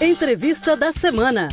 Entrevista da semana.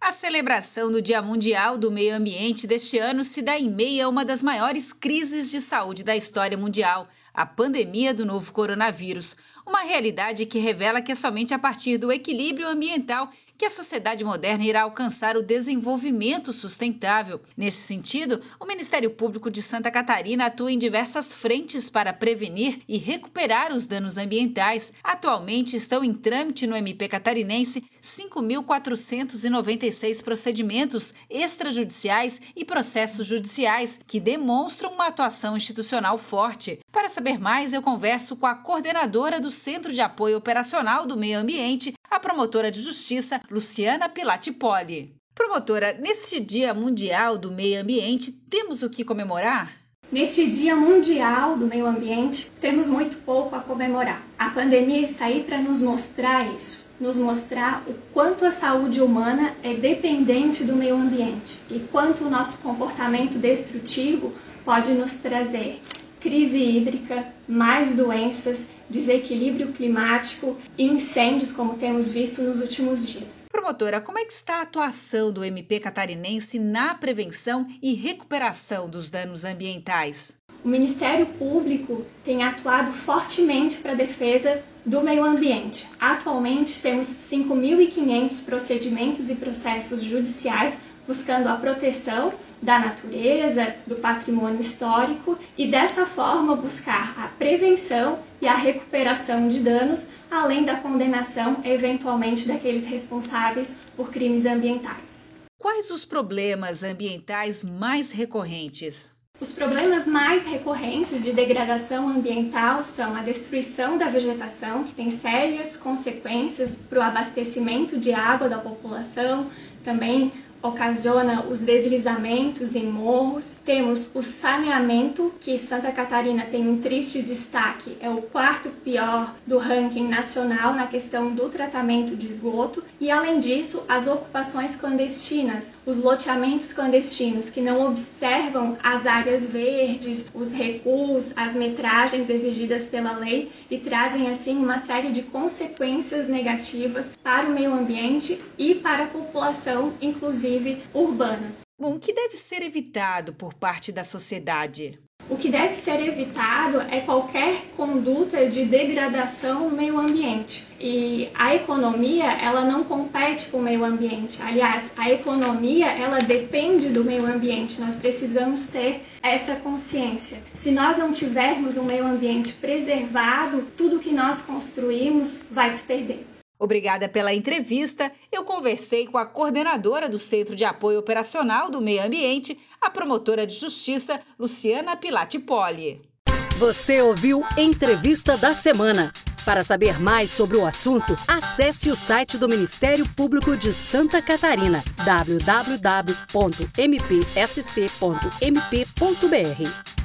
A celebração do Dia Mundial do Meio Ambiente deste ano se dá em meio a uma das maiores crises de saúde da história mundial, a pandemia do novo coronavírus. Uma realidade que revela que é somente a partir do equilíbrio ambiental que a sociedade moderna irá alcançar o desenvolvimento sustentável. Nesse sentido, o Ministério Público de Santa Catarina atua em diversas frentes para prevenir e recuperar os danos ambientais. Atualmente estão em trâmite no MP catarinense 5.496 procedimentos extrajudiciais e processos judiciais que demonstram uma atuação institucional forte. Para saber mais, eu converso com a coordenadora do Centro de Apoio Operacional do Meio Ambiente, a promotora de justiça Luciana Pilatipoli. Promotora, neste Dia Mundial do Meio Ambiente, temos o que comemorar? Neste Dia Mundial do Meio Ambiente, temos muito pouco a comemorar. A pandemia está aí para nos mostrar isso, nos mostrar o quanto a saúde humana é dependente do meio ambiente e quanto o nosso comportamento destrutivo pode nos trazer crise hídrica, mais doenças, desequilíbrio climático e incêndios, como temos visto nos últimos dias. Promotora, como é que está a atuação do MP catarinense na prevenção e recuperação dos danos ambientais? O Ministério Público tem atuado fortemente para a defesa do meio ambiente. Atualmente temos 5.500 procedimentos e processos judiciais buscando a proteção da natureza, do patrimônio histórico e dessa forma buscar a prevenção e a recuperação de danos, além da condenação eventualmente daqueles responsáveis por crimes ambientais. Quais os problemas ambientais mais recorrentes? Os problemas mais recorrentes de degradação ambiental são a destruição da vegetação, que tem sérias consequências para o abastecimento de água da população, também ocasiona os deslizamentos em morros. Temos o saneamento, que Santa Catarina tem um triste destaque, é o quarto pior do ranking nacional na questão do tratamento de esgoto. E além disso, as ocupações clandestinas, os loteamentos clandestinos que não observam as áreas verdes, os recuos, as metragens exigidas pela lei e trazem assim uma série de consequências negativas para o meio ambiente e para a população, inclusive inclusive urbana. Bom, o que deve ser evitado por parte da sociedade? O que deve ser evitado é qualquer conduta de degradação no meio ambiente. E a economia, ela não compete com o meio ambiente. Aliás, a economia, ela depende do meio ambiente. Nós precisamos ter essa consciência. Se nós não tivermos um meio ambiente preservado, tudo que nós construímos vai se perder. Obrigada pela entrevista. Eu conversei com a coordenadora do Centro de Apoio Operacional do Meio Ambiente, a promotora de justiça Luciana Pilatipoli. Você ouviu Entrevista da Semana. Para saber mais sobre o assunto, acesse o site do Ministério Público de Santa Catarina, www.mpsc.mp.br.